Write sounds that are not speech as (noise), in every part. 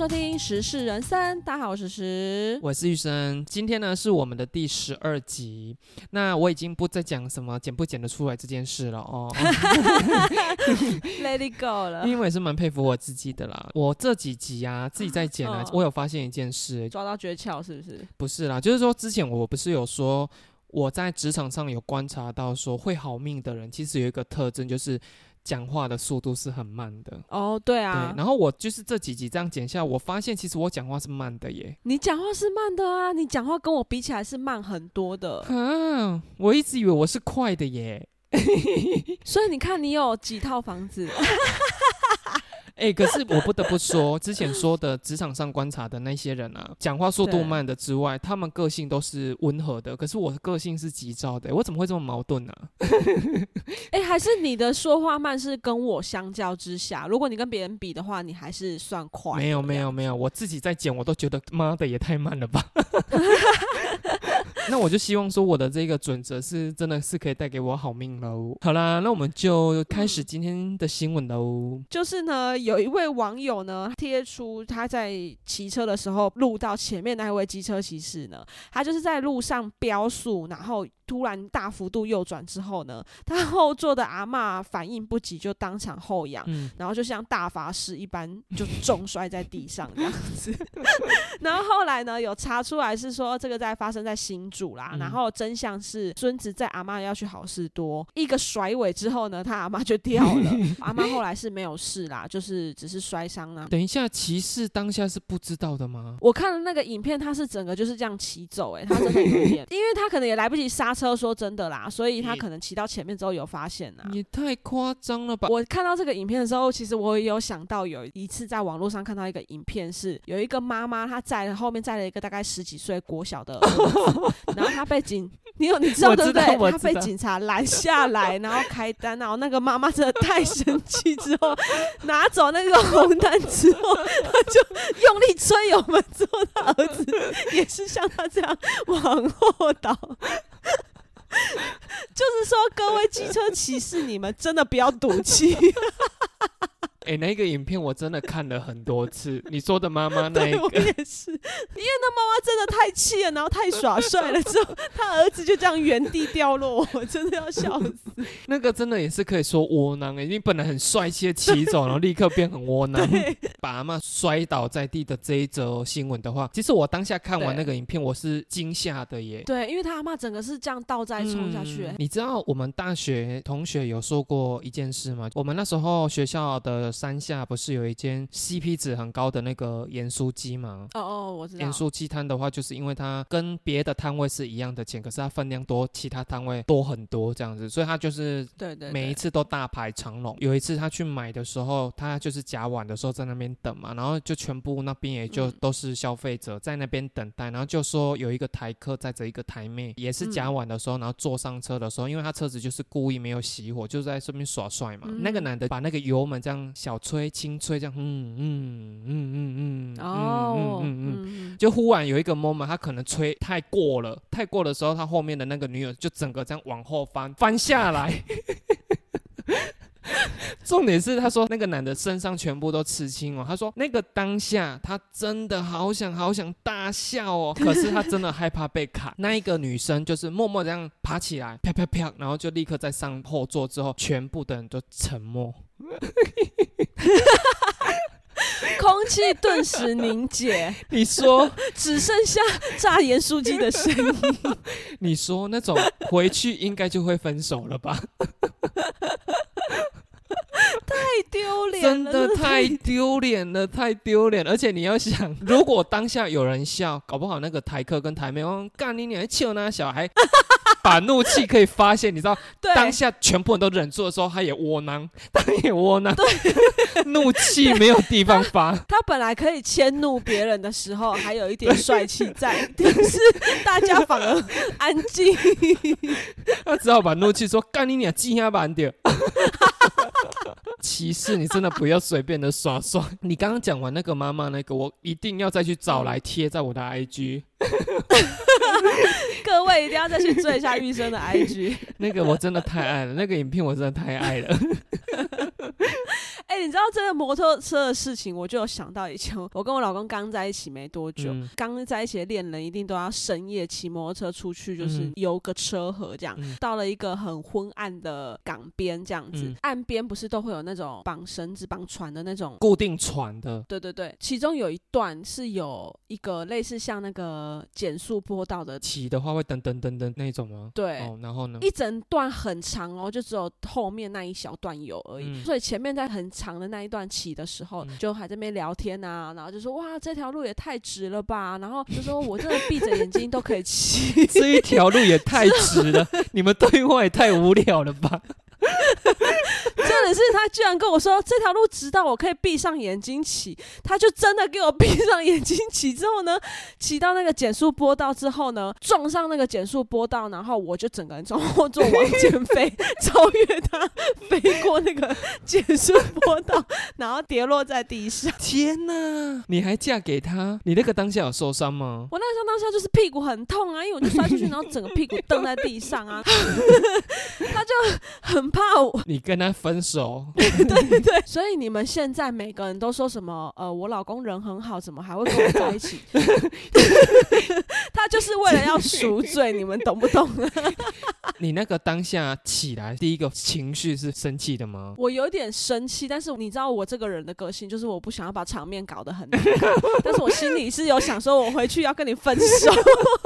收听《时事人生》，大家好，我是时。我是玉生，今天呢是我们的第十二集。那我已经不再讲什么剪不剪得出来这件事了哦，(laughs) Let it go 了，因为我也是蛮佩服我自己的啦。我这几集啊自己在剪啊嗯，我有发现一件事，抓到诀窍是不是？不是啦，就是说之前我不是有说我在职场上有观察到说会好命的人，其实有一个特征就是讲话的速度是很慢的。哦，对对啊，，然后我就是这几集这样剪下来，我发现其实我讲话是慢的耶。你讲话是慢的啊，你讲话跟我比起来是慢很多的，啊，我一直以为我是快的耶。(laughs) 所以你看你有几套房子，(laughs) 哎、可是我不得不说，之前说的职场上观察的那些人啊，讲话速度慢的之外，他们个性都是温和的。可是我的个性是急躁的，我怎么会这么矛盾呢、(laughs) 哎、还是你的说话慢是跟我相较之下，如果你跟别人比的话，你还是算快。没有没有，没有，我自己在剪，我都觉得妈的也太慢了吧。(laughs) 那我就希望说我的这个准则是真的是可以带给我好命喽。好啦，那我们就开始今天的新闻喽。就是呢，有一位网友呢贴出他在骑车的时候录到前面那一位机车骑士呢，他就是在路上飙速，然后突然大幅度右转之后呢，他后座的阿嬷反应不及，就当场后仰。嗯，然后就像大法师一般，(laughs) 就重摔在地上这样子。(laughs) 然后后来呢，有查出来是说这个在发生在新竹啦。嗯然后真相是孙子在阿妈要去好事多，一个甩尾之后呢，他阿妈就掉了。(laughs) 阿妈后来是没有事啦，就是只是摔伤啦。等一下，骑士当下是不知道的吗？我看了那个影片，他是整个就是这样骑走、欸，他真的有点，因为他可能也来不及刹车，说真的啦，所以他可能骑到前面之后有发现啦。你太夸张了吧！我看到这个影片的时候，其实我也有想到有一次在网络上看到一个影片，是有一个妈妈她载了后面载了一个大概十几岁国小的儿子，(laughs) 然后他被警，你有你知道 (laughs) 对不对？道我知道他被警察拦下来，然后开单，然后那个妈妈真的太生气，之后拿走那个红单之后，她就用力吹油门，之后他儿子也是像她这样往后倒。就是说，各位机车骑士，你们真的不要赌气。哎、那个影片我真的看了很多次。你说的妈妈 (laughs) 那一个也是，因为那妈妈真的太气了，然后太耍帅了，之后他儿子就这样原地掉落，我真的要笑死。(laughs) 那个真的也是可以说窝囊哎、你本来很帅气的骑走，然后立刻变很窝囊，把阿妈摔倒在地的这一则新闻的话，其实我当下看完那个影片，我是惊吓的耶。对，因为他阿妈整个是这样倒栽冲下去、嗯你知道我们大学同学有说过一件事吗？我们那时候学校的山下不是有一间 CP 值很高的那个盐酥鸡吗？哦哦，我知道盐。酥鸡摊的话，就是因为它跟别的摊位是一样的钱，可是它分量多，其他摊位多很多这样子，所以它就是对对对每一次都大排长龙。有一次他去买的时候，他就是夹碗的时候在那边等嘛，然后就全部那边也就嗯都是消费者在那边等待，然后就说有一个台客载着一个台妹，也是夹碗的时候，然后坐上车的时候，因为他车子就是故意没有熄火，就在这边耍帅嘛。嗯那个男的把那个油门这样小吹轻吹，这样嗯嗯嗯嗯嗯哦，嗯嗯嗯嗯。嗯，就忽然有一个 moment，他可能吹太过了，太过的时候，他后面的那个女友就整个这样往后翻，翻下来。(laughs) 重点是，他说那个男的身上全部都刺青哦。他说那个当下他真的好想好想大笑哦，(laughs) 可是他真的害怕被砍。那一个女生就是默默这样爬起来，啪啪啪，然后就立刻在上后座之后，全部的人都沉默。(laughs) (laughs) 空气顿时凝结，你说，(laughs) 只剩下炸盐酥鸡的声音。(laughs) 你说那种回去应该就会分手了吧？(laughs) 太丢脸真，的太丢脸了，太丢脸了！而且你要想，如果当下有人笑，搞不好那个台客跟台妹，哦，干你娘，气那小孩，(laughs) 把怒气可以发泄，你知道，对当下全部人都忍住的时候，他也窝囊，他也窝囊，怒气没有地方发。他本来可以迁怒别人的时候，还有一点帅气在，但是大家反而安静。(laughs) 他只好把怒气说：“干你娘，鸡鸭板掉。” (laughs) 歧视你真的不要随便的耍帅。你刚刚讲完那个妈妈那个，我一定要再去找来贴在我的 IG。(laughs) 各位一定要再去追一下玉生的 IG。(laughs) 那个我真的太爱了，那个影片我真的太爱了。哎、哎、你知道这个摩托车的事情，我就有想到以前我跟我老公刚在一起没多久嗯，刚、在一起的恋人一定都要深夜骑摩托车出去，就是嗯游个车河这样。嗯到了一个很昏暗的港边，这样子，嗯岸边不是都会有那种绑绳子、绑船的那种固定船的，对对对，其中有一段是有一个类似像那个减速坡道的，骑的话会噔噔噔噔那种吗？对。哦，然后呢？一整段很长哦，就只有后面那一小段有而已，嗯所以前面在很长的那一段骑的时候，嗯。就还在那边聊天啊，然后就说哇这条路也太直了吧，然后就说我真的闭着眼睛都可以骑，(laughs) 这一条路也太直了，你们对话也太无聊了吧？(laughs) 真的是他居然跟我说这条路直到我可以闭上眼睛骑，他就真的给我闭上眼睛骑。之后呢，骑到那个减速坡道之后呢，撞上那个减速坡道，然后我就整个人从后座往前飞，超越他，飞过那个减速坡道，然后跌落在地上。(laughs) 天哪！你还嫁给他？你那个当下有受伤吗？(laughs) 我那个时候当下就是屁股很痛啊，因为我就摔出去，然后整个屁股蹬在地上啊，他就很怕我。(laughs) 你跟他分手，(laughs) 对，所以你们现在每个人都说什么？呃，我老公人很好，怎么还会跟我在一起？(laughs) 他就是为了要赎罪，你们懂不懂？你那个当下起来第一个情绪是生气的吗？我有点生气，但是你知道我这个人的个性，就是我不想要把场面搞得很难看，(laughs) 但是我心里是有想说，我回去要跟你分手。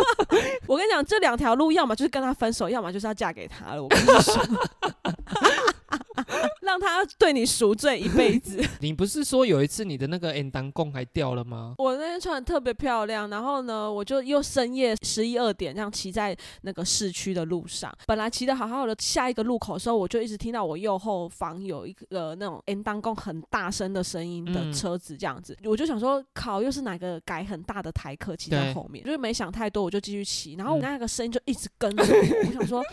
(laughs) 我跟你讲，这两条路，要么就是跟他分手，要么就是要嫁给他了。我跟你说。让他对你赎罪一辈子。(laughs) 你不是说有一次你的那个 N 当贡还掉了吗？我那天穿的特别漂亮，然后呢，我就又深夜十一二点这样骑在那个市区的路上。本来骑的好好的，下一个路口的时候，我就一直听到我右后方有一个那种 N 当贡很大声的声音的嗯车子这样子，我就想说，靠，又是哪个改很大的台客骑在后面，就是没想太多，我就继续骑，然后嗯那个声音就一直跟着我，我想说。(sighs)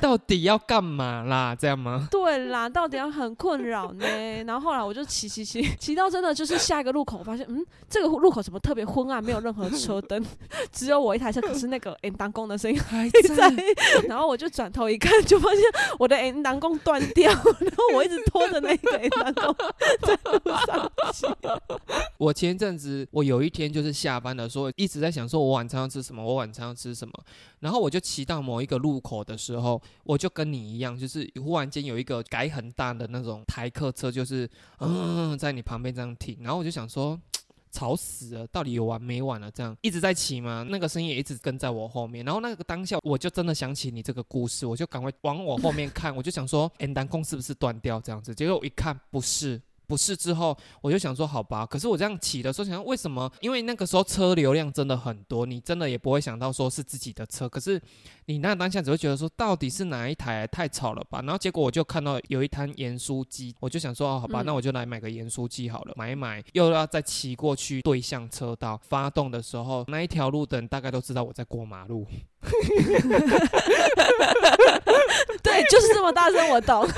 到底要干嘛啦？(laughs) 这样吗？对啦，到底要很困扰呢。(laughs) 然后后来我就骑骑骑 (laughs) 骑到真的就是下一个路口，我发现嗯，这个路口怎么特别昏暗，没有任何车灯，只有我一台车，可是那个 N 当弓的声音还在。然后我就转头一看，就发现我的 N 当弓断掉，然后我一直拖着那个 N 当弓在路上骑。我前一阵子，我有一天就是下班的时候，一直在想说，我晚餐要吃什么，我晚餐要吃什么。然后我就骑到某一个路口的时候，时候我就跟你一样，就是忽然间有一个改很大的那种台客车，就是嗯，在你旁边这样停。然后我就想说。吵死了，到底有完没完了？这样一直在骑吗？那个声音也一直跟在我后面。然后那个当下，我就真的想起你这个故事，我就赶快往我后面看，我就想说，N 单弓是不是断掉这样子？结果我一看，不是。不是之后，我就想说好吧，可是我这样骑的时候，想为什么？因为那个时候车流量真的很多，你真的也不会想到说是自己的车，可是你那当下只会觉得说到底是哪一台太吵了吧？然后结果我就看到有一摊盐酥鸡，我就想说哦好吧，嗯那我就来买个盐酥鸡好了，买一买又要再骑过去对向车道，发动的时候那一条路的人大概都知道我在过马路，对，就是这么大声，我懂。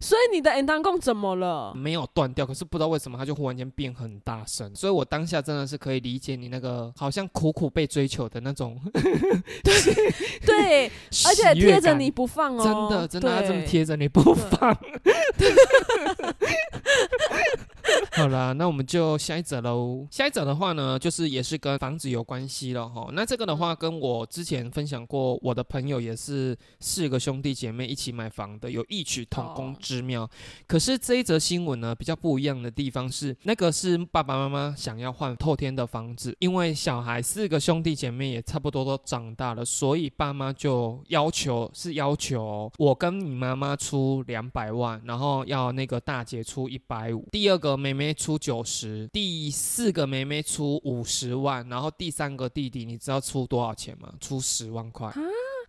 所以你的 N 当弓怎么了？没有断掉，可是不知道为什么它就忽然间变很大声，所以我当下真的是可以理解你那个好像苦苦被追求的那种 (laughs) 对，而且喜悦感贴着你不放哦，真的真的，他这么。贴着你不放。(laughs) 好啦，那我们就下一则喽。下一则的话呢，就是也是跟房子有关系了哈。那这个的话，跟我之前分享过，我的朋友也是四个兄弟姐妹一起买房的，有异曲同工之妙。可是这一则新闻呢，比较不一样的地方是，那个是爸爸妈妈想要换透天的房子，因为小孩四个兄弟姐妹也差不多都长大了，所以爸妈就要求是要求我跟你妈妈出两百万，然后要那个大姐出一百五，第二个妹妹出九十，第四个妹妹出五十万，然后第三个弟弟你知道出多少钱吗？出十万块。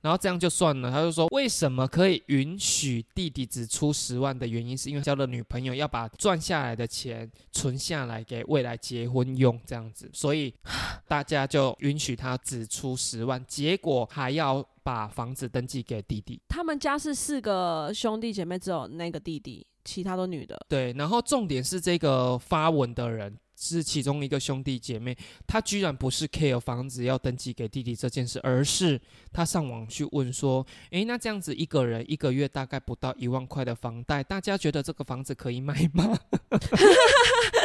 然后这样就算了，他就说为什么可以允许弟弟只出十万的原因，是因为交了女朋友要把赚下来的钱存下来给未来结婚用，这样子，所以大家就允许他只出十万，结果还要把房子登记给弟弟。他们家是四个兄弟姐妹，只有那个弟弟，其他都女的。对，然后重点是这个发文的人。是其中一个兄弟姐妹，他居然不是 care 房子要登记给弟弟这件事，而是他上网去问说，诶，那这样子一个人一个月大概不到一万块的房贷，大家觉得这个房子可以买吗？(laughs)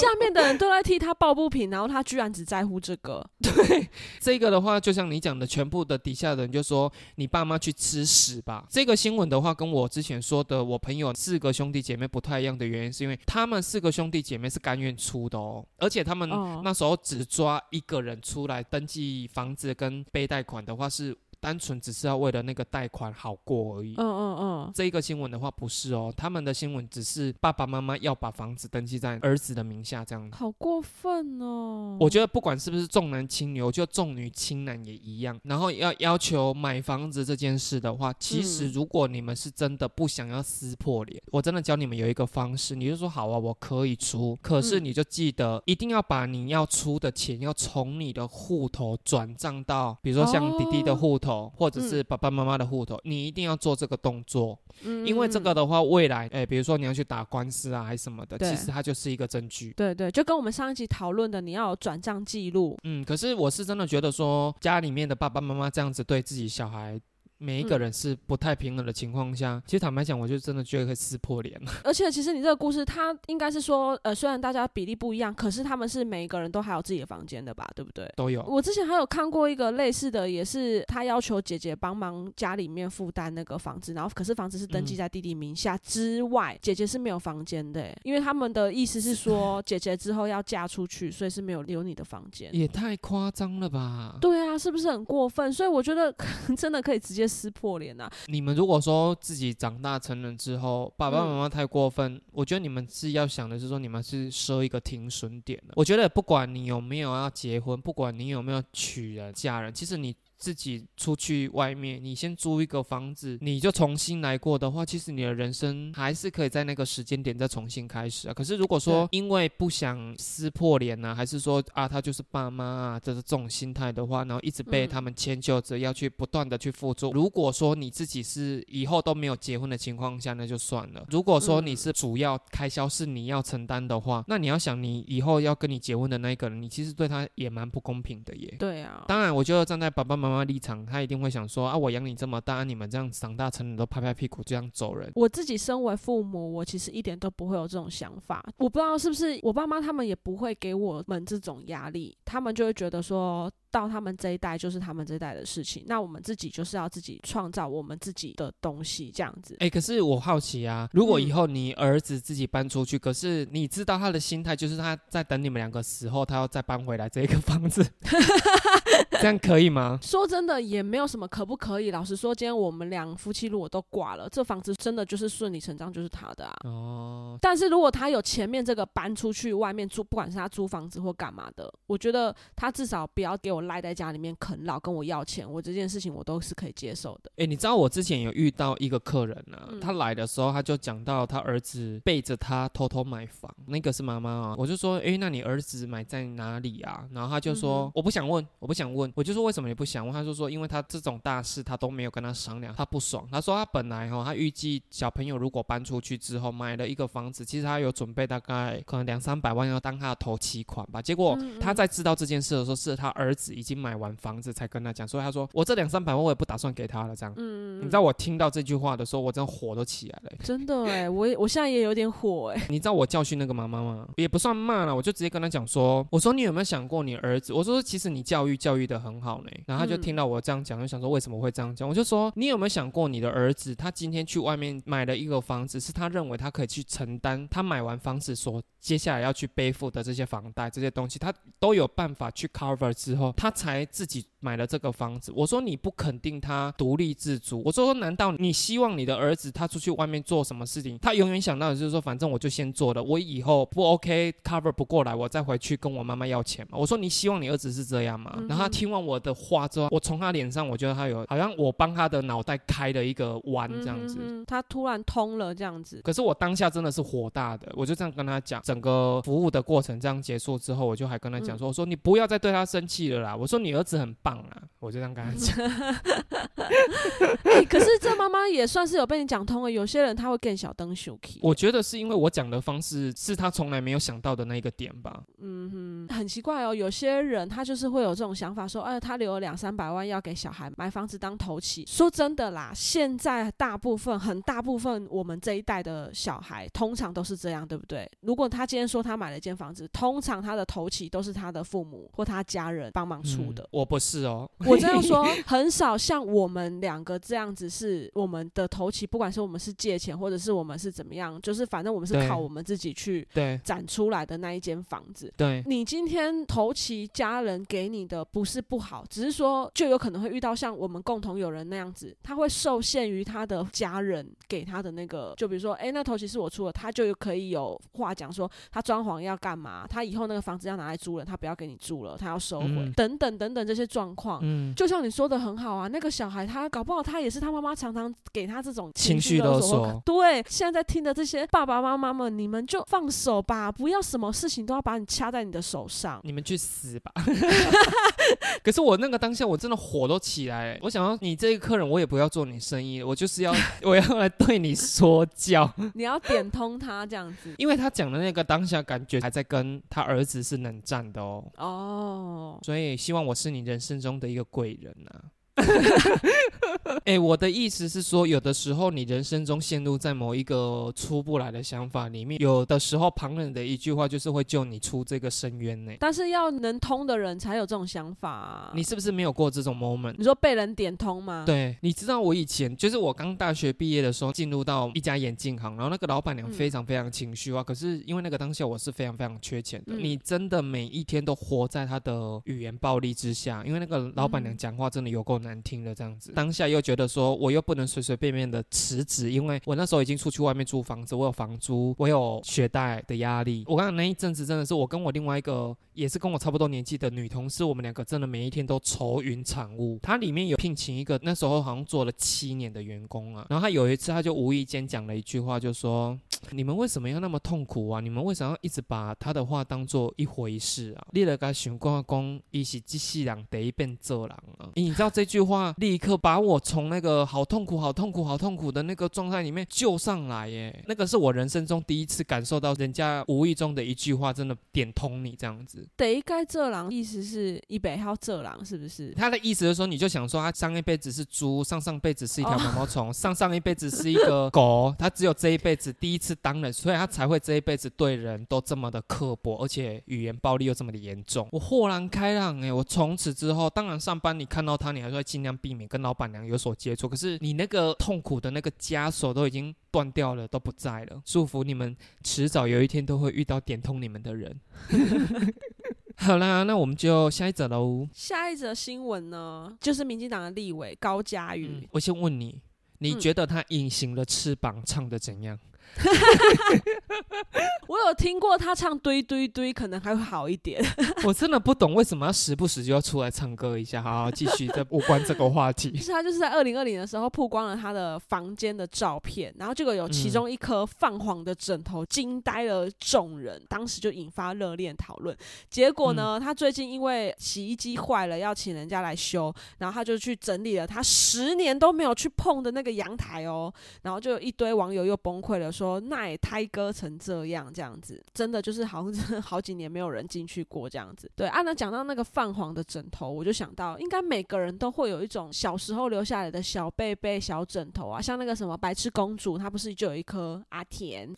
下面的人都在替他抱不平，然后他居然只在乎这个。(laughs) 对，这个的话，就像你讲的，全部的底下的人就说你爸妈去吃屎吧。这个新闻的话，跟我之前说的我朋友四个兄弟姐妹不太一样的原因，是因为他们四个兄弟姐妹是甘愿出的哦，而且他们那时候只抓一个人出来登记房子跟背贷款的话是。单纯只是要为了那个贷款好过而已。嗯嗯嗯，这一个新闻的话不是哦，他们的新闻只是爸爸妈妈要把房子登记在儿子的名下这样。好过分哦！我觉得不管是不是重男轻女，我觉得重女轻男也一样。然后要要求买房子这件事的话，其实如果你们是真的不想要撕破脸，我真的教你们有一个方式，你就说好啊，我可以出，可是你就记得一定要把你要出的钱要从你的户头转账到，比如说像弟弟的户头。或者是爸爸妈妈的户头，你一定要做这个动作，因为这个的话，未来，哎，比如说你要去打官司啊，还是什么的，其实它就是一个证据。对对，就跟我们上一集讨论的，你要有转账记录。嗯，可是我是真的觉得说，家里面的爸爸妈妈这样子对自己小孩。每一个人是不太平衡的情况下，其实坦白讲，我就真的觉得会撕破脸了。(laughs) 而且，其实你这个故事，它应该是说，呃，虽然大家比例不一样，可是他们是每一个人都还有自己的房间的吧？对不对？都有。我之前还有看过一个类似的，也是他要求姐姐帮忙家里面负担那个房子，然后可是房子是登记在弟弟名下之外，姐姐是没有房间的，因为他们的意思是说，(laughs) 姐姐之后要嫁出去，所以是没有留你的房间。也太夸张了吧？对啊，是不是很过分？所以我觉得 (laughs) 真的可以直接撕破脸啊。你们如果说自己长大成人之后，爸爸妈妈太过分，我觉得你们是要想的是说，你们是设一个停损点的。我觉得不管你有没有要结婚，不管你有没有娶人嫁人，其实你。自己出去外面，你先租一个房子，你就重新来过的话，其实你的人生还是可以在那个时间点再重新开始啊。可是如果说因为不想撕破脸呢，还是说啊他就是爸妈啊，这是这种心态的话，然后一直被他们迁就着要去不断的去付出。如果说你自己是以后都没有结婚的情况下，那就算了。如果说你是主要开销是你要承担的话，那你要想你以后要跟你结婚的那一个人，你其实对他也蛮不公平的耶。对啊，当然我觉得站在爸爸妈妈妈妈立场，他一定会想说啊，我养你这么大，你们这样长大成人都拍拍屁股这样走人。我自己身为父母，我其实一点都不会有这种想法。我不知道是不是我爸妈他们也不会给我们这种压力，他们就会觉得说。到他们这一代就是他们这一代的事情，那我们自己就是要自己创造我们自己的东西，这样子。哎，可是我好奇啊，如果以后你儿子自己搬出去，可是你知道他的心态就是他在等你们两个死后，他要再搬回来这个房子，(laughs) 这样可以吗？说真的，也没有什么可不可以。老实说，今天我们两夫妻如果都挂了，这房子真的就是顺理成章就是他的啊。哦。但是如果他有前面这个搬出去外面租，不管是他租房子或干嘛的，我觉得他至少不要给我。我赖在家里面啃老，跟我要钱，我这件事情我都是可以接受的。哎，你知道我之前有遇到一个客人呢，他来的时候他就讲到他儿子背着他偷偷买房，那个是妈妈啊。我就说，哎，那你儿子买在哪里啊？然后他就说，我不想问，我不想问。我就说为什么你不想问？他就说，因为他这种大事他都没有跟他商量，他不爽。他说他本来哈，他预计小朋友如果搬出去之后买了一个房子，其实他有准备大概可能两三百万要当他的头期款吧。结果他在知道这件事的时候，是他儿子。已经买完房子才跟他讲，所以他说我这两三百万我也不打算给他了。这样，嗯，你知道我听到这句话的时候，我真的火都起来了。真的哎，我我现在也有点火哎。(laughs) 你知道我教训那个妈妈吗？也不算骂了，我就直接跟他讲说，我说你有没有想过你儿子？我说其实你教育教育的很好呢。然后他就听到我这样讲，就想说为什么会这样讲？我就说你有没有想过你的儿子，他今天去外面买了一个房子，是他认为他可以去承担他买完房子所接下来要去背负的这些房贷这些东西，他都有办法去 cover 之后，他才自己。买了这个房子，我说你不肯定他独立自主。我说难道你希望你的儿子他出去外面做什么事情，他永远想到的就是说，反正我就先做了，我以后不 OK cover 不过来，我再回去跟我妈妈要钱嘛。我说你希望你儿子是这样吗？然后他听完我的话之后，我从他脸上我觉得他有好像我帮他的脑袋开了一个弯这样子，他突然通了这样子。可是我当下真的是火大的，我就这样跟他讲，整个服务的过程这样结束之后，我就还跟他讲说，我说你不要再对他生气了啦，我说你儿子很棒。棒啊！我就这样跟他讲。(laughs) 哎可是这妈妈也算是有被你讲通了。有些人他会更小灯 s h 我觉得是因为我讲的方式是他从来没有想到的那一个点吧。嗯哼，很奇怪哦。有些人他就是会有这种想法，说，哎，他留了两三百万要给小孩买房子当头期。说真的啦，现在大部分很大部分我们这一代的小孩，通常都是这样，对不对？如果他今天说他买了一间房子，通常他的头期都是他的父母或他家人帮忙出的。我不是哦，我这样说 (laughs) 很少像我们两个这样子，是我们的头期，不管是我们是借钱，或者是我们是怎么样，就是反正我们是靠我们自己去对。展出来的那一间房子。对，你今天头期家人给你的不是不好，只是说就有可能会遇到像我们共同有人那样子，他会受限于他的家人给他的那个，就比如说，哎，那头期是我出的，他就可以有话讲说，他装潢要干嘛，他以后那个房子要拿来租了，他不要给你住了，他要收回，等等等等这些状况。嗯，就像你说的很好啊，那个小孩他搞不好他也是他妈妈常常给他这种情绪勒索。对，现在在听的这些爸爸妈妈们，你们就放手吧，不要什么事情都要把你掐在你的手上。你们去死吧！(laughs) 可是我那个当下我真的火都起来，我想要你这个客人，我也不要做你生意，我就是要 (laughs) 我要来对你说教。你要点通他这样子，因为他讲的那个当下感觉还在跟他儿子是冷战的哦。哦，所以希望我是你人生中的一个贵人啊。(laughs) 哎，我的意思是说，有的时候你人生中陷入在某一个出不来的想法里面，有的时候旁人的一句话就是会救你出这个深渊呢。但是要能通的人才有这种想法。啊你是不是没有过这种 moment？你说被人点通吗？对，你知道我以前就是我刚大学毕业的时候进入到一家眼镜行，然后那个老板娘非常非常情绪化，可是因为那个当下我是非常非常缺钱的，你真的每一天都活在他的语言暴力之下，因为那个老板娘讲话真的有够难。难听的这样子，当下又觉得说我又不能随随便便的辞职，因为我那时候已经出去外面租房子，我有房租，我有学贷的压力。我刚刚那一阵子真的是我跟我另外一个也是跟我差不多年纪的女同事，我们两个真的每一天都愁云惨雾。她里面有聘请一个那时候好像做了七年的员工啊，然后他有一次他就无意间讲了一句话，就说你们为什么要那么痛苦啊？你们为什么要一直把他的话当做一回事啊？你了个想光光，一是机器人得一变做狼啊？你知道这句？话立刻把我从那个好痛苦、好痛苦、好痛苦的那个状态里面救上来耶！那个是我人生中第一次感受到人家无意中的一句话，真的点通你这样子。得该这狼意思是一北号这狼是不是？他的意思是说，你就想说他上一辈子是猪，上上辈子是一条毛毛虫，上上一辈子是一个狗，他只有这一辈子第一次当人，所以他才会这一辈子对人都这么的刻薄，而且语言暴力又这么的严重。我豁然开朗哎！我从此之后，当然上班你看到他，你还是会。尽量避免跟老板娘有所接触，可是你那个痛苦的那个枷锁都已经断掉了，都不在了。祝福你们，迟早有一天都会遇到点通你们的人。(laughs) 好啦，那我们就下一则喽。下一则新闻呢，就是民进党的立委高嘉瑜。我先问你，你觉得他隐形的翅膀唱的怎样？(laughs) 我有听过他唱堆堆堆，可能还会好一点。(laughs) 我真的不懂为什么要时不时就要出来唱歌一下。好，好继续 (laughs) 在无关这个话题。是他就是在二零二零的时候曝光了他的房间的照片，然后这个有其中一颗泛黄的枕头惊呆了众人，当时就引发热烈讨论。结果呢，他最近因为洗衣机坏了，要请人家来修，然后他就去整理了他十年都没有去碰的那个阳台哦，然后就有一堆网友又崩溃了。说那也胎割成这样，这样子真的就是好像好几年没有人进去过这样子。对，啊，那讲到那个泛黄的枕头，我就想到，应该每个人都会有一种小时候留下来的小被被、小枕头啊，像那个什么白痴公主，她不是就有一颗阿田？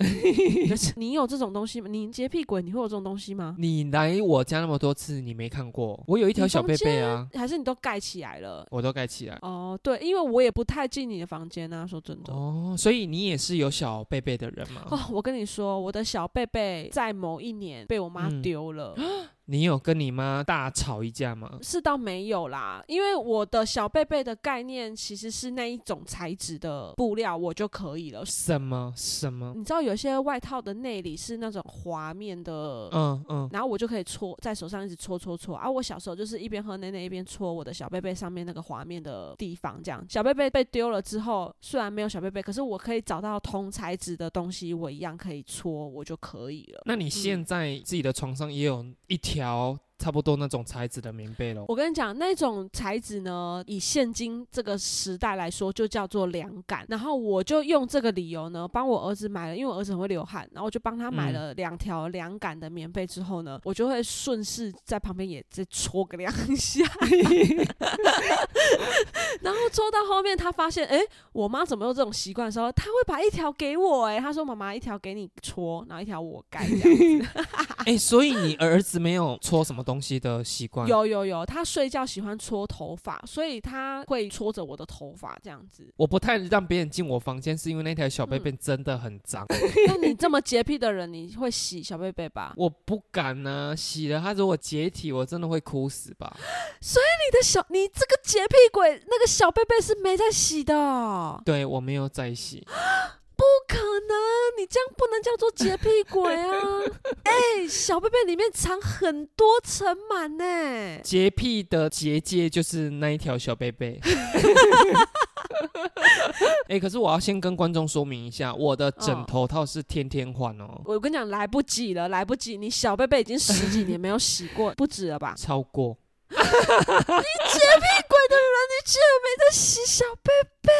(laughs) 你有这种东西吗？你洁癖鬼，你会有这种东西吗？你来我家那么多次，你没看过？我有一条小被被啊，还是你都盖起来了？我都盖起来。哦，对，因为我也不太进你的房间啊，说真的。哦，所以你也是有小被被。的人吗？哦，我跟你说，我的小贝贝在某一年被我妈丢了。(gasps) 你有跟你妈大吵一架吗？是倒没有啦，因为我的小贝贝的概念其实是那一种材质的布料，我就可以了。什么什么？你知道有些外套的内里是那种滑面的，嗯嗯，然后我就可以搓在手上一直搓搓搓。啊，我小时候就是一边喝奶奶一边搓我的小贝贝上面那个滑面的地方，这样。小贝贝被丢了之后，虽然没有小贝贝，可是我可以找到同材质的东西，我一样可以搓，我就可以了。那你现在自己的床上也有一条？条差不多那种材质的棉被咯。我跟你讲，那种材质呢，以现今这个时代来说，就叫做凉感。然后我就用这个理由呢，帮我儿子买了，因为我儿子很会流汗，然后我就帮他买嗯了两条凉感的棉被。之后呢，我就会顺势在旁边也再搓个两下，(laughs) 然后搓到后面，他发现，哎、我妈怎么有这种习惯的时候，他会把一条给我、哎，他说妈妈一条给你搓，然后一条我盖这样子。(laughs) 哎、所以你儿子没有搓什么东西的习惯？有有有，他睡觉喜欢搓头发，所以他会搓着我的头发这样子。我不太让别人进我房间，是因为那条小贝贝真的很脏，(laughs) 那你这么洁癖的人，你会洗小贝贝吧？(laughs) 我不敢呢、洗了它如果解体，我真的会哭死吧？(gasps) 所以你的小，你这个洁癖鬼，那个小贝贝是没在洗的哦，对我没有在洗，(gasps) (gasps) 不可能，你这样不能叫做洁癖鬼啊！(laughs) 哎、小贝贝里面藏很多尘螨呢。洁癖的结界就是那一条小贝贝。(laughs) 哎、可是我要先跟观众说明一下，我的枕头套是天天换哦，我跟你讲，来不及了，来不及！你小贝贝已经十几年没有洗过，不止了吧？超过。(laughs) 你洁癖鬼的人，你居然没在洗小贝贝？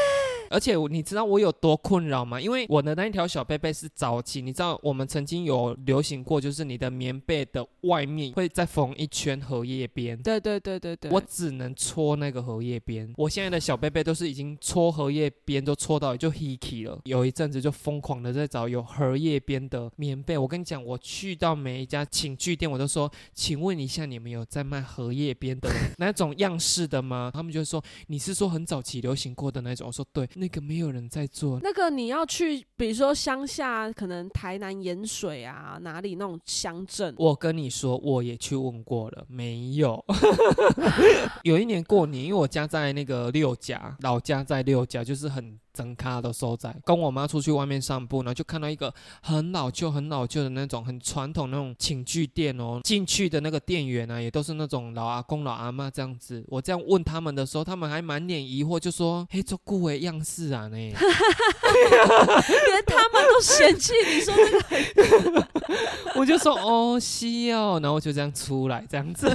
而且我你知道我有多困扰吗？因为我的那一条小被被是早期，你知道我们曾经有流行过，就是你的棉被的外面会再缝一圈荷叶边。对对对对对，我只能搓那个荷叶边，我现在的小被被都是已经搓荷叶边都搓到就 hiki 了。有一阵子就疯狂的在找有荷叶边的棉被。我跟你讲，我去到每一家寝具店，我都说，请问一下你们有在卖荷叶边的那种样式的吗？他们就说你是说很早期流行过的那种。我说对，那个没有人在做。那个你要去，比如说乡下，可能台南盐水啊，哪里那种乡镇，我跟你说，我也去问过了，没有。(laughs) 有一年过年，因为我家在那个六甲，老家在六甲，就是很整咖的所在。跟我妈出去外面散步，然后就看到一个很老旧、很老旧的那种很传统那种寝具店哦。进去的那个店员啊，也都是那种老阿公、老阿妈这样子。我这样问他们的时候，他们还满脸疑惑，就说：“嘿，这顾为样式啊呢？”连他们都嫌弃你说那个，我就说哦，西哦，然后就这样出来这样子。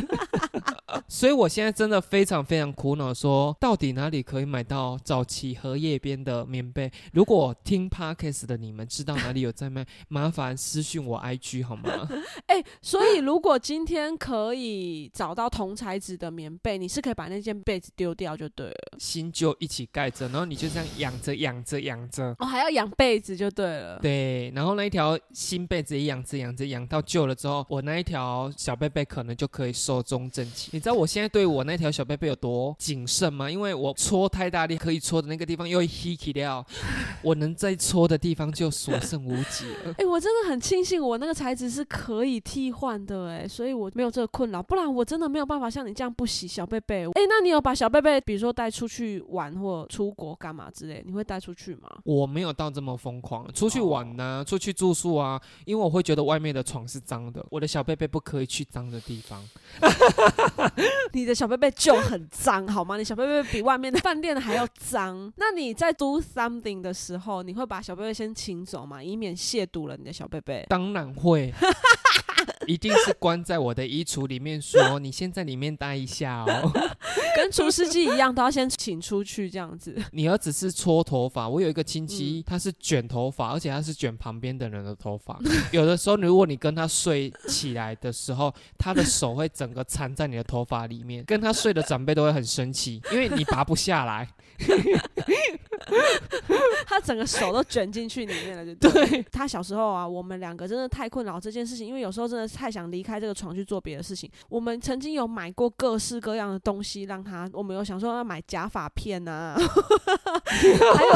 (laughs) 所以我现在真的非常非常苦恼，说到底哪里可以买到早期荷叶边的棉被？如果听 podcast 的你们知道哪里有在卖，麻烦私讯我 IG 好吗？(laughs) 哎、所以如果今天可以找到同材质的棉被，你是可以把那件被子丢掉就对了，新旧一起盖着，然后你就这样养着养着养着。哦，还要养被子就对了。对，然后那一条新被子也养着养着养到旧了之后，我那一条小被被可能就可以寿终正寝。你知道我现在对我那条小被被有多谨慎吗？因为我搓太大力，可以搓的那个地方又 hiki 掉，我能再搓的地方就所剩无几了。(laughs) 哎、我真的很庆幸我那个材质是可以替换的，哎，所以我没有这个困扰，不然我真的没有办法像你这样不洗小贝贝。哎、那你有把小贝贝，比如说带出去玩或出国干嘛之类，你会带出去吗？我没有到这么疯狂，出去玩呢、出去住宿啊，因为我会觉得外面的床是脏的，我的小贝贝不可以去脏的地方。(laughs) 你的小贝贝就很脏，好吗？你小贝贝比外面的饭店还要脏。那你在 do something 的时候，你会把小贝贝先请走吗？以免亵渎了你的小贝贝。当然会，(laughs) 一定是关在我的衣橱里面说，你先在里面待一下哦。(laughs) 跟厨师机一样，都要先请出去这样子。你儿子是搓头发，我有一个亲戚，嗯他是卷头发，而且他是卷旁边的人的头发。(laughs) 有的时候，如果你跟他睡起来的时候，他的手会整个缠在你的头发里面，跟他睡的长辈都会很生气，因为你拔不下来。(laughs) 他整个手都卷进去里面了，就对。对他小时候啊，我们两个真的太困扰这件事情，因为有时候真的太想离开这个床去做别的事情。我们曾经有买过各式各样的东西让他，我们有想说要买假发片啊，(laughs) 还有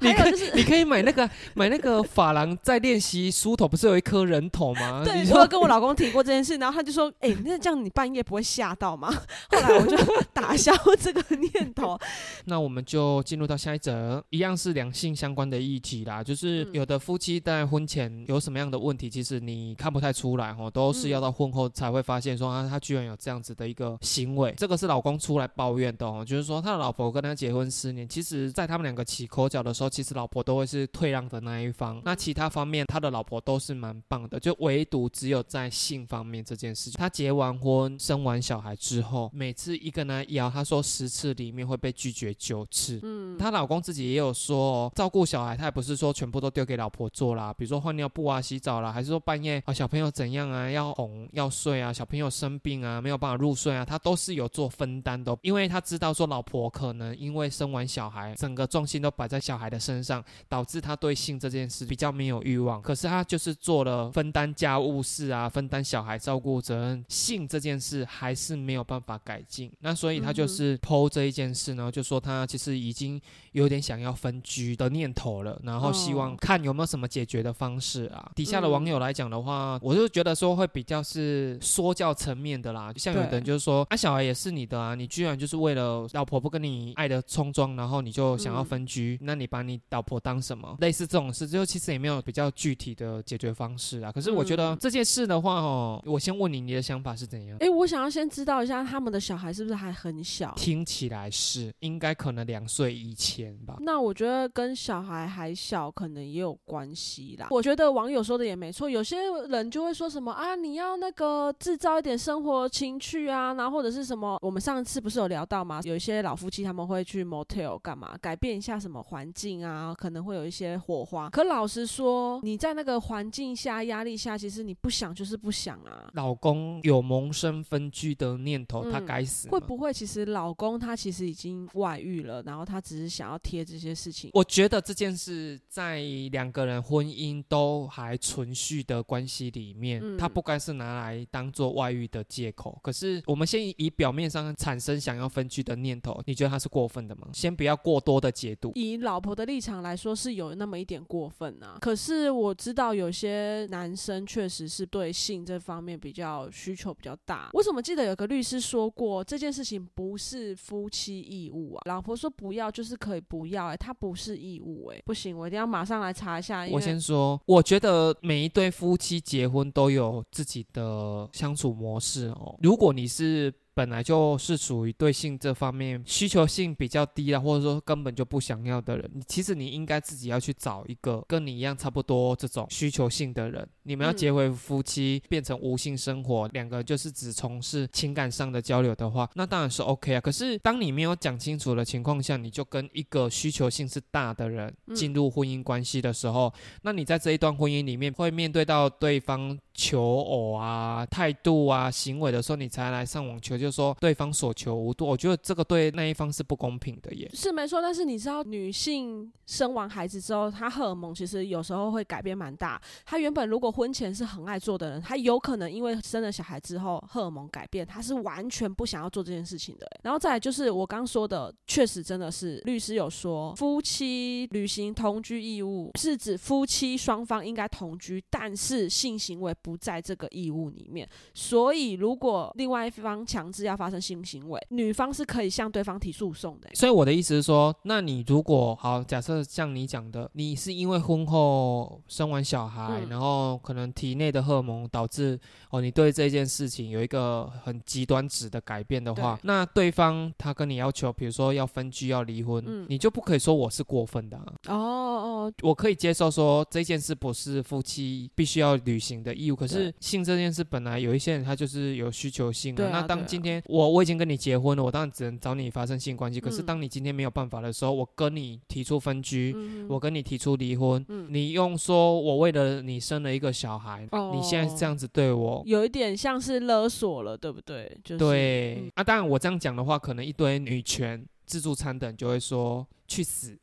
你可还有就是。你可以买那个买那个发廊在练习梳头，不是有一颗人头吗？对，你说我有跟我老公提过这件事，然后他就说：“哎、那这样你半夜不会吓到吗？”后来我就打消这个念头。那我们就进入到下一则，一样是两性相关的议题啦。就是嗯有的夫妻在婚前有什么样的问题，其实你看不太出来哦，都是要到婚后才会发现说啊，他居然有这样子的一个行为。这个个是老公出来抱怨的哦，就是说他的老婆跟他结婚十年，其实在他们两个起口角的时候，其实老婆都会是退让的那一方。那其他方面，他的老婆都是蛮棒的，就唯独只有在性方面这件事情，他结完婚、生完小孩之后，每次一跟他要，他说十次里面会被拒绝九次。嗯，她老公自己也有说，哦，照顾小孩，他也不是说全部都丢给老婆做啦，比如说换尿布啊、洗澡啦，还是说半夜啊小朋友怎样啊要哄要睡啊，小朋友生病啊没有办法入睡啊，他都是有做分担的，因为他知道说老婆可能因为生完小孩，整个重心都摆在小孩的身上，导致他对性这件事比较没有欲望。可是他就是做了分担家务事啊，分担小孩照顾责任，性这件事还是没有办法改进。那所以他就是剖这一件事呢，就说他其实已经有点想要分居的念头了，然后希望看有没有什么解决的方式啊。底下的网友来讲的话，我就觉得说会比较是说教层面的啦，像有的人就是说啊，小孩也是你的啊，你居然就是为了老婆不跟你爱的冲撞，然后你就想要分居，那你把你老婆当什么？类似这种事，就其实也没有比较具体的解决方式啊。可是我觉得这件事的话哦，我先问你，你的想法是怎样？哎，我想要先知道一下他们的小孩是不是还很小？听起来是，应该可能两岁以前吧。那我觉得跟小孩还小可能也有关系啦。我觉得网友说的也没错，有些人就会说什么啊，你要那个制造一点生活情趣啊，然后或者是什么，我们上次不是有聊到吗？有一些老夫妻他们会去 motel 干嘛，改变一下什么环境啊，可能会有一些火花。可老实说，你在那个环境下、压力下，其实你不想就是不想啊。老公有萌生分居的念头，他该死。会不会其实老公他其实已经外遇了，然后他只是想要贴这些事情？我觉得这件事在两个人婚姻都还存续的关系里面，他不该是拿来当做外遇的借口。可是我们先以表面上产生想要分居的念头，你觉得他是过分的吗？先不要过多的解读。以老婆的立场来说，是有那么一点过分啊。可是我知道有些男生确实是对性这方面比较需求比较大。我怎么记得有个律师说过，这件事情不是夫妻义务啊。老婆说不要就是可以不要，哎，他不是义务，哎，不行，我一定要马上来查一下。我先说，我觉得每一对夫妻结婚都有自己的相处模式哦。如果你是。本来就是属于对性这方面需求性比较低啦，或者说根本就不想要的人，其实你应该自己要去找一个跟你一样差不多这种需求性的人，你们要结为夫妻，变成无性生活，两个就是只从事情感上的交流的话，那当然是 OK 啊。可是当你没有讲清楚的情况下，你就跟一个需求性是大的人进入婚姻关系的时候，那你在这一段婚姻里面会面对到对方求偶啊、态度啊、行为的时候，你才来上网求就是。说对方所求无度，我觉得这个对那一方是不公平的耶。是没错，但是你知道，女性生完孩子之后，她荷尔蒙其实有时候会改变蛮大。她原本如果婚前是很爱做的人，她有可能因为生了小孩之后荷尔蒙改变，她是完全不想要做这件事情的。然后再就是我刚说的，确实真的是律师有说，夫妻履行同居义务是指夫妻双方应该同居，但是性行为不在这个义务里面。所以如果另外一方强制要发生性行为，女方是可以向对方提诉讼的。所以我的意思是说，那你如果好假设像你讲的，你是因为婚后生完小孩，然后可能体内的荷尔蒙导致哦，你对这件事情有一个很极端值的改变的话，那对方他跟你要求，比如说要分居、要离婚，你就不可以说我是过分的。哦哦，我可以接受说这件事不是夫妻必须要履行的义务，可是性这件事本来有一些人他就是有需求性的。那当今天我我已经跟你结婚了，我当然只能找你发生性关系。可是当你今天没有办法的时候，我跟你提出分居，我跟你提出离婚，你用说我为了你生了一个小孩，你现在这样子对我，有一点像是勒索了，对不对？就对啊，当然我这样讲的话，可能一堆女权自助餐等就会说去死。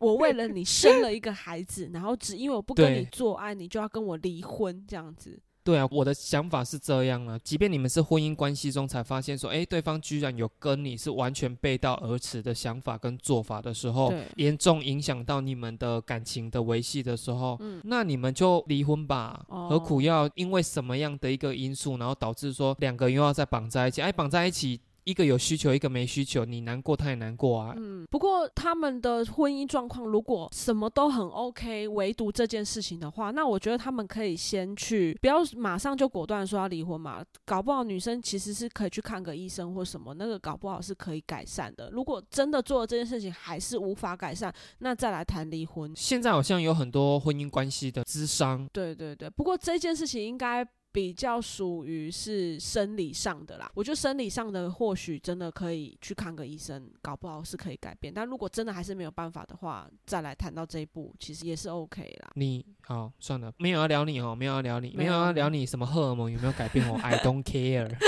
我为了你生了 (laughs) 一个孩子，然后只因为我不跟你做爱，你就要跟我离婚这样子。对啊，我的想法是这样啊。即便你们是婚姻关系中才发现说，哎，对方居然有跟你是完全背道而驰的想法跟做法的时候，严重影响到你们的感情的维系的时候，嗯，那你们就离婚吧。何苦要因为什么样的一个因素，然后导致说两个人又要再绑在一起？哎，绑在一起。一个有需求，一个没需求，你难过他也难过啊。嗯，不过他们的婚姻状况如果什么都很 OK，唯独这件事情的话，那我觉得他们可以先去，不要马上就果断说要离婚嘛。搞不好女生其实是可以去看个医生或什么，那个搞不好是可以改善的。如果真的做了这件事情还是无法改善，那再来谈离婚。现在好像有很多婚姻关系的智商，对对对，不过这件事情应该。比较属于是生理上的啦，我觉得生理上的或许真的可以去看个医生，搞不好是可以改变。但如果真的还是没有办法的话，再来谈到这一步，其实也是 OK 啦。你好，算了，没有要聊你哦，没有要聊你，没有要聊你什么荷尔蒙有没有改变我，(laughs) I don't care。(laughs)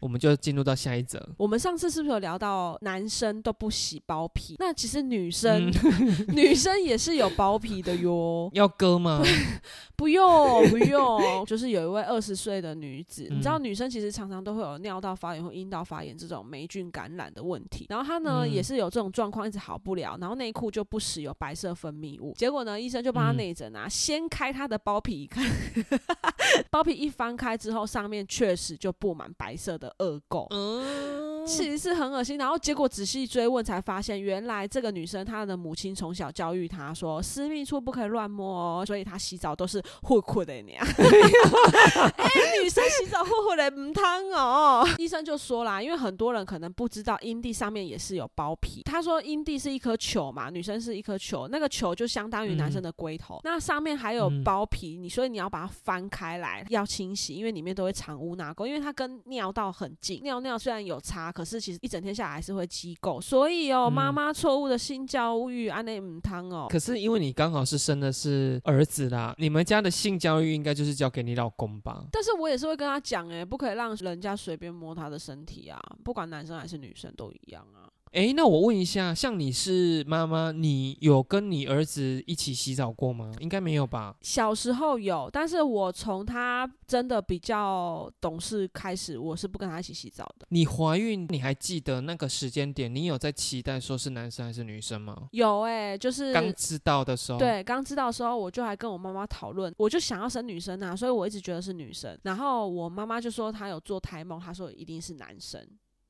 我们就进入到下一则。我们上次是不是有聊到男生都不洗包皮？那其实女生，女生也是有包皮的哟。要割吗？(laughs) 不用。不用，就是有一位二十岁的女子，你知道女生其实常常都会有尿道发炎或阴道发炎这种霉菌感染的问题，然后她呢也是有这种状况，一直好不了，然后内裤就不时有白色分泌物，结果呢医生就帮他内诊啊，掀开他的包皮一看，(laughs) 包皮一翻开之后，上面确实就布满白色的恶垢。其实是很恶心，然后结果仔细追问才发现，原来这个女生她的母亲从小教育她说，私密处不可以乱摸哦，所以她洗澡都是会哭的那样。(laughs) 哎，女生洗澡会会的唔汤哦。医生就说啦，因为很多人可能不知道阴蒂上面也是有包皮。他说阴蒂是一颗球嘛，女生是一颗球，那个球就相当于男生的龟头，那上面还有包皮，你所以你要把它翻开来要清洗，因为里面都会藏污纳垢，因为它跟尿道很近，尿尿虽然有差。可是其实一整天下来还是会积垢，所以哦，妈妈错误的性教育，安内唔汤哦。可是因为你刚好是生的是儿子啦，你们家的性教育应该就是交给你老公吧？但是我也是会跟他讲，哎，不可以让人家随便摸他的身体啊，不管男生还是女生都一样啊。哎，那我问一下，像你是妈妈，你有跟你儿子一起洗澡过吗？应该没有吧？小时候有，但是我从他真的比较懂事开始，我是不跟他一起洗澡的。你怀孕，你还记得那个时间点？你有在期待说是男生还是女生吗？有哎，就是刚知道的时候。对，刚知道的时候，我就还跟我妈妈讨论，我就想要生女生啊，所以我一直觉得是女生。然后我妈妈就说她有做胎梦，她说一定是男生。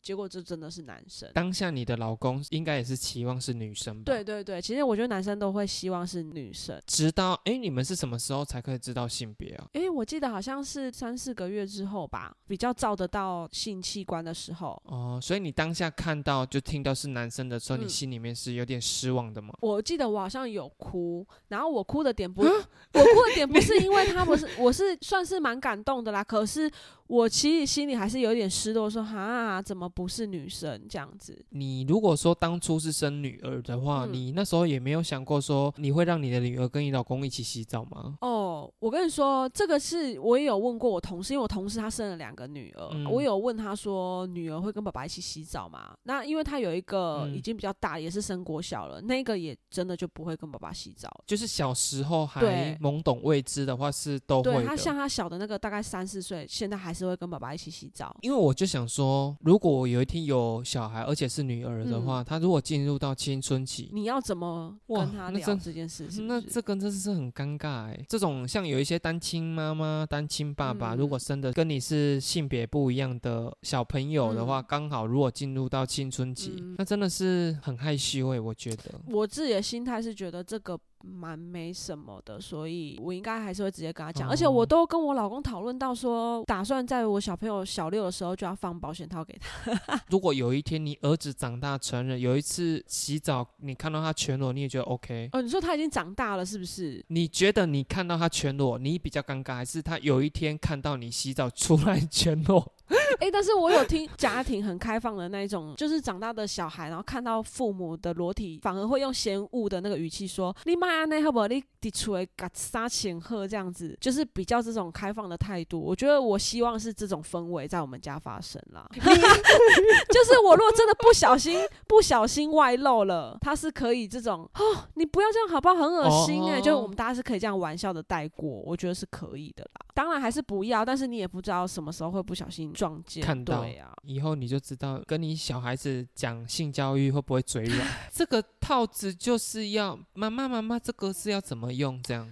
结果这真的是男生。当下你的老公应该也是期望是女生吧？对对对，其实我觉得男生都会希望是女生。直到哎，你们是什么时候才可以知道性别啊？哎，我记得好像是三四个月之后吧，比较照得到性器官的时候。哦，所以你当下看到就听到是男生的时候，你心里面是有点失望的吗？我记得我好像有哭，然后我哭的点不，我哭的点不是因为他不是，我是算是蛮感动的啦。可是。我其实心里还是有点失落，说哈，怎么不是女生这样子？你如果说当初是生女儿的话，你那时候也没有想过说你会让你的女儿跟你老公一起洗澡吗？哦，我跟你说，这个是我也有问过我同事，因为我同事她生了两个女儿，我有问她说女儿会跟爸爸一起洗澡吗？那因为她有一个已经比较大，也是生国小了，那个也真的就不会跟爸爸洗澡。就是小时候还懵懂未知的话是都会。对她像她小的那个大概三四岁，现在还是会跟爸爸一起洗澡，因为我就想说，如果有一天有小孩，而且是女儿的话，她如果进入到青春期，你要怎么跟她聊这件事？(laughs) 那这个真的是很尴尬哎。这种像有一些单亲妈妈、单亲爸爸，如果生的跟你是性别不一样的小朋友的话，刚好如果进入到青春期，那真的是很害羞哎。我觉得我自己的心态是觉得这个。蛮没什么的，所以我应该还是会直接跟他讲，而且我都跟我老公讨论到说，打算在我小朋友小六的时候就要放保险套给他。(laughs) 如果有一天你儿子长大成人，有一次洗澡你看到他全裸，你也觉得 OK？哦，你说他已经长大了是不是？你觉得你看到他全裸，你比较尴尬，还是他有一天看到你洗澡出来全裸？(laughs) 哎，但是我有听家庭很开放的那一种，就是长大的小孩，然后看到父母的裸体，反而会用嫌恶的那个语气说：“你妈那好不？你滴出来嘎撒钱喝这样子，就是比较这种开放的态度。我觉得我希望是这种氛围在我们家发生啦。(laughs) (laughs) 就是我如果真的不小心不小心外露了，他是可以这种哦，你不要这样好不好？很恶心哎，就我们大家是可以这样玩笑的带过，我觉得是可以的啦。当然还是不要，但是你也不知道什么时候会不小心撞见。看到以后你就知道，跟你小孩子讲性教育会不会嘴软。(laughs) 这个套子就是要妈妈妈妈，这个是要怎么用？这样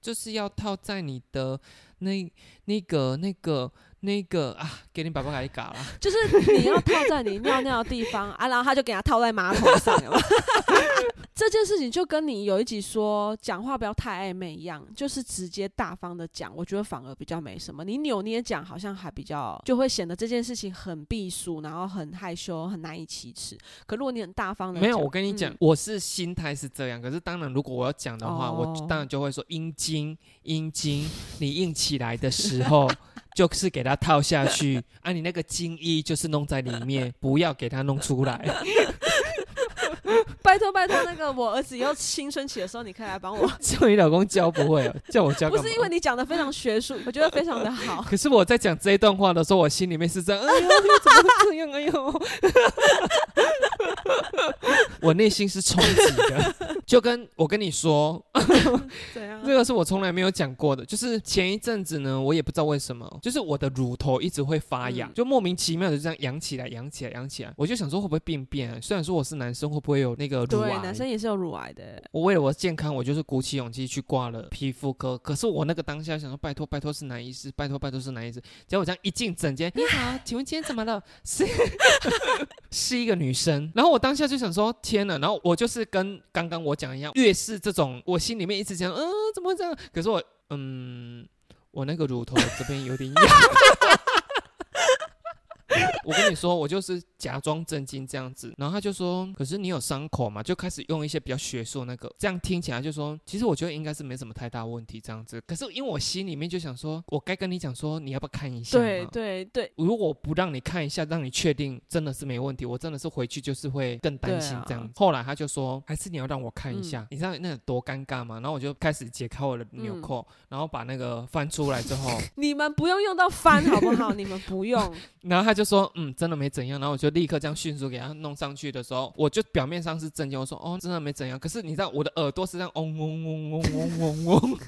就是要套在你的那那个那个那个啊，给你爸爸给你搞了。就是你要套在你尿尿的地方啊，然后他就给他套在马桶上，(laughs) 这件事情就跟你有一集说讲话不要太暧昧一样，就是直接大方的讲，我觉得反而比较没什么。你扭捏讲好像还比较就会显得这件事情很避俗，然后很害羞，很难以启齿。可如果你很大方的，没有，我跟你讲嗯，我是心态是这样。可是当然，如果我要讲的话，我哦当然就会说阴茎，阴茎，你硬起来的时候，(laughs) 就是给它套下去，啊，你那个精液就是弄在里面，不要给它弄出来。(laughs) 拜托拜托，那个我儿子以后青春期的时候，你可以来帮我。(laughs) 叫你老公教不会哦，叫我教不是因为你讲的非常学术，我觉得非常的好。(laughs) 可是我在讲这一段话的时候，我心里面是这样，哎呦，怎么会这样？哎呦，我内心是冲击的，就跟我跟你说，怎样这个是我从来没有讲过的。就是前一阵子呢，我也不知道为什么，就是我的乳头一直会发痒，嗯就莫名其妙的就这样痒起来，痒起来，痒起来。我就想说会不会病变、啊？虽然说我是男生，会不会有那个乳对，癌？男生也是有乳癌的。我为了我的健康，我就是鼓起勇气去挂了皮肤科。可是我那个当下想说，拜托拜托是男医师，拜托拜托是男医师。结果我这样一进诊间，你好，(laughs) 请问今天怎么了？(laughs) 是是一个女生。然后我当下就想说，天呐！然后我就是跟刚刚我讲一样，越是这种，我心里面一直想，嗯、怎么会这样？可是我，嗯，我那个乳头这边有点痒。(laughs) (laughs) 我跟你说，我就是假装震惊这样子，然后他就说：“可是你有伤口嘛？”就开始用一些比较学术那个，这样听起来就说，其实我觉得应该是没什么太大问题这样子。可是因为我心里面就想说，我该跟你讲说，你要不要看一下？对。对对，如果不让你看一下，让你确定真的是没问题，我真的是回去就是会更担心这样。后来他就说，还是你要让我看一下，嗯你知道那有多尴尬吗？然后我就开始解开我的纽扣，然后把那个翻出来之后，(laughs) 你们不用用到翻好不好？你们不用。(laughs) 然后他就说，嗯，真的没怎样。然后我就立刻这样迅速给他弄上去的时候，我就表面上是震惊，我说，哦，真的没怎样。可是你知道我的耳朵是这样嗡嗡嗡嗡嗡嗡嗡。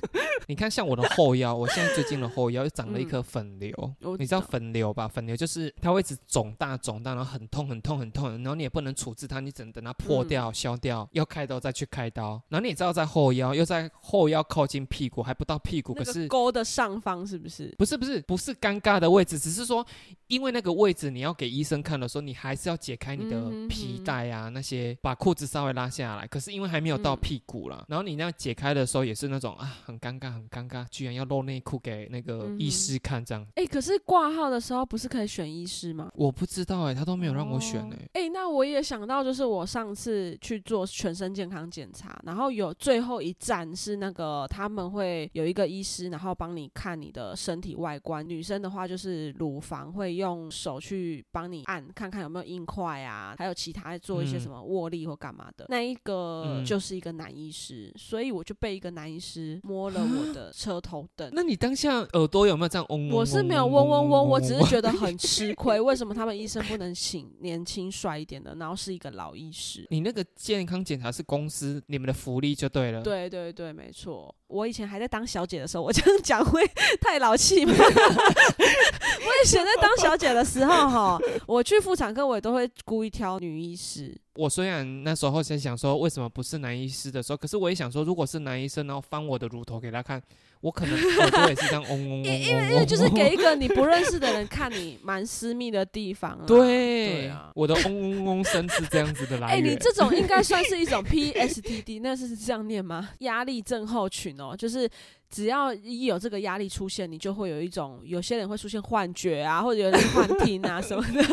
你看，像我的后腰，我现在最近的后腰又长了一颗粉瘤，我你知道粉瘤吧？粉瘤就是它会一直肿大肿大，然后很痛很痛很痛，然后你也不能处置它，你只能等它破掉、消掉，要开刀再去开刀。然后你也知道，在后腰又在后腰靠近屁股，还不到屁股，可是个沟的上方是不是？不是不是不是尴尬的位置，只是说，因为那个位置你要给医生看的时候，你还是要解开你的皮带啊，那些把裤子稍微拉下来。可是因为还没有到嗯屁股啦，然后你那样解开的时候也是那种啊，很尴尬很尴尬，居然要露内裤给那个医师看这样。哎、可是挂号的时候不是可以选医师吗？我不知道哎、他都没有让我选哦哎、哎、那我也想到，就是我上次去做全身健康检查，然后有最后一站是那个他们会有一个医师，然后帮你看你的身体外观。女生的话就是乳房会用手去帮你按，看看有没有硬块啊，还有其他做一些嗯什么握力或干嘛的。那一个嗯就是一个男医师，所以我就被一个男医师摸了我的车头灯。那你当下耳朵有没有这样嗡嗡嗡？我是没有嗡嗡嗡，我只是觉得很吃 (laughs) 亏。为什么他们医生不能请年轻帅一点的，然后是一个老医师？你那个健康检查是公司你们的福利就对了。，对对对，没错。我以前还在当小姐的时候，我这样讲会太老气吗？(laughs) 我以前在当小姐的时候，哈，我去妇产科，我也都会故意挑女医师。我虽然那时候在想说为什么不是男医师的时候，可是我也想说，如果是男医生，然后翻我的乳头给他看，我可能耳朵也是这样嗡嗡嗡。因为因为就是给一个你不认识的人看你蛮私密的地方啊。对对啊。我的嗡嗡嗡声是这样子的来哎、源。你这种应该算是一种 PSTD，(laughs) 那是这样念吗？压力症候群哦，就是只要一有这个压力出现，你就会有一种，有些人会出现幻觉啊，或者有人幻听啊什么的。(laughs)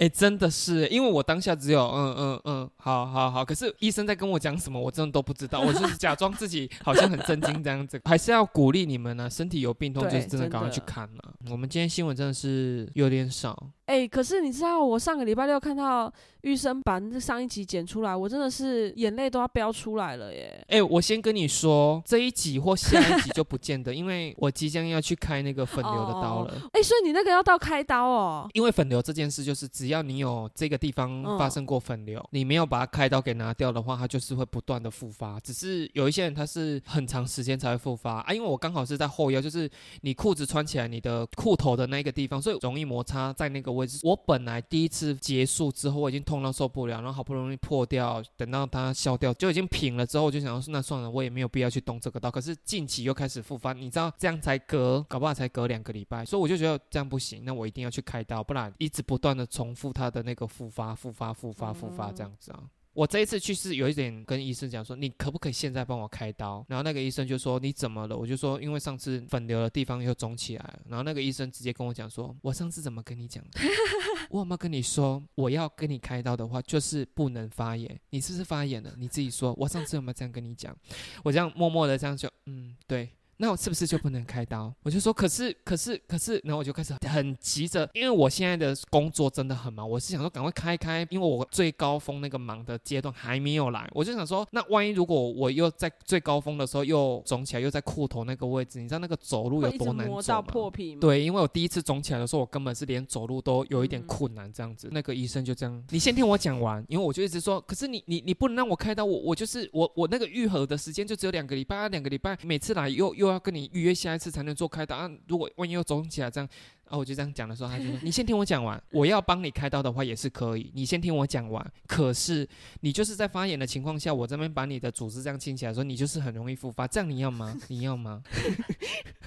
哎、真的是，因为我当下只有嗯嗯嗯，好好好，可是医生在跟我讲什么，我真的都不知道，我就是假装自己好像很震惊这样子，还是要鼓励你们呢、身体有病痛就是真的赶快去看了、我们今天新闻真的是有点少，哎、可是你知道，我上个礼拜六看到玉生把这上一集剪出来，我真的是眼泪都要飙出来了耶。哎、我先跟你说，这一集或下一集就不见得，因为我即将要去开那个粉瘤的刀了。哎、所以你那个要到开刀哦。因为粉瘤这件事就是，只要你有这个地方嗯发生过粉瘤，你没有把它开刀给拿掉的话，它就是会不断的复发。只是有一些人他是很长时间才会复发啊，因为我刚好是在后腰，就是你裤子穿起来，你的裤头的那个地方，所以容易摩擦在那个位置。我本来第一次结束之后，我已经痛到受不了，然后好不容易破掉，等到它消掉就已经平了之后，我就想要说那算了，我也没有必要去动这个刀。可是近期又开始复发，你知道这样才隔，搞不好才隔两个礼拜，所以我就觉得这样不行，那我一定要去开刀，不然一直不断的重复它的那个复发、复发、复发、复发这样子啊。我这一次去是有一点跟医生讲说，你可不可以现在帮我开刀？然后那个医生就说你怎么了？我就说因为上次粉瘤的地方又肿起来了。然后那个医生直接跟我讲说，我上次怎么跟你讲的？(laughs) 我有没有跟你说我要跟你开刀的话就是不能发炎？你是不是发炎了？你自己说，我上次有没有这样跟你讲？我这样默默的这样就嗯对。那我是不是就不能开刀？我就说，可是，可是，可是，然后我就开始很急着，因为我现在的工作真的很忙，我是想说赶快开开，因为我最高峰那个忙的阶段还没有来，我就想说，那万一如果我又在最高峰的时候又肿起来，又在裤头那个位置，你知道那个走路有多难磨到走吗？破皮吗？对，因为我第一次肿起来的时候，我根本是连走路都有一点嗯困难，这样子。那个医生就这样，你先听我讲完，因为我就一直说，可是你你你不能让我开刀，我我就是我我那个愈合的时间就只有两个礼拜，啊两个礼拜每次来又又要跟你预约下一次才能做开刀，如果万一又肿起来这样。啊，我就这样讲的时候，他就说：“你先听我讲完，我要帮你开刀的话也是可以，你先听我讲完。可是你就是在发炎的情况下，我这边把你的组织这样清起来，说你就是很容易复发，这样你要吗？你要吗？”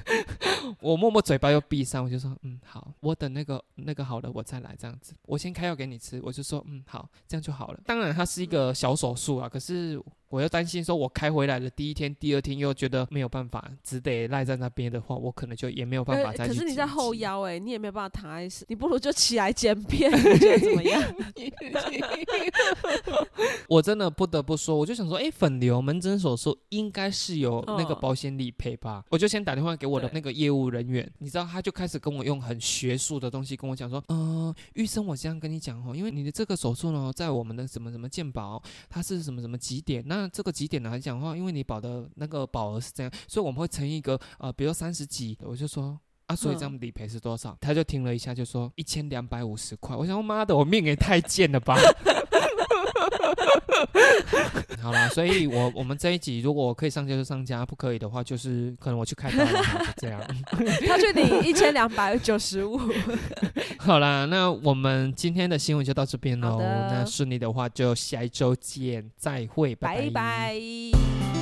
(laughs) 我默默嘴巴又闭上，我就说：“嗯，好，我等那个那个好了，我再来这样子。我先开药给你吃。”我就说：“嗯，好，这样就好了。”当然，它是一个小手术啊，可是我又担心说，我开回来的第一天、第二天又觉得没有办法，只得赖在那边的话，我可能就也没有办法再去、呃可是你在后。腰哎、你也没有办法躺在，你不如就起来剪片，(laughs) 你觉得怎么样？(laughs) 我真的不得不说，我就想说，哎，粉瘤门诊手术应该是有那个嗯保险理赔吧？我就先打电话给我的那个业务人员，你知道，他就开始跟我用很学术的东西跟我讲说，嗯、医生，我这样跟你讲哦，因为你的这个手术呢，在我们的什么什么健保，它是什么什么几点？那这个几点来讲的话，因为你保的那个保额是这样，所以我们会乘以一个呃，比如三十几，我就说。啊，所以这样理赔是多少？他就听了一下，就说一千两百五十块。我想，妈的，我命也太贱了吧！(laughs) 好啦，所以我我们这一集如果可以上架就上架，不可以的话就是可能我去开刀了，就这样。(laughs) 他去领一千两百九十五，(laughs) 好啦，那我们今天的新闻就到这边喽。那顺利的话就下一周见，再会，拜拜拜。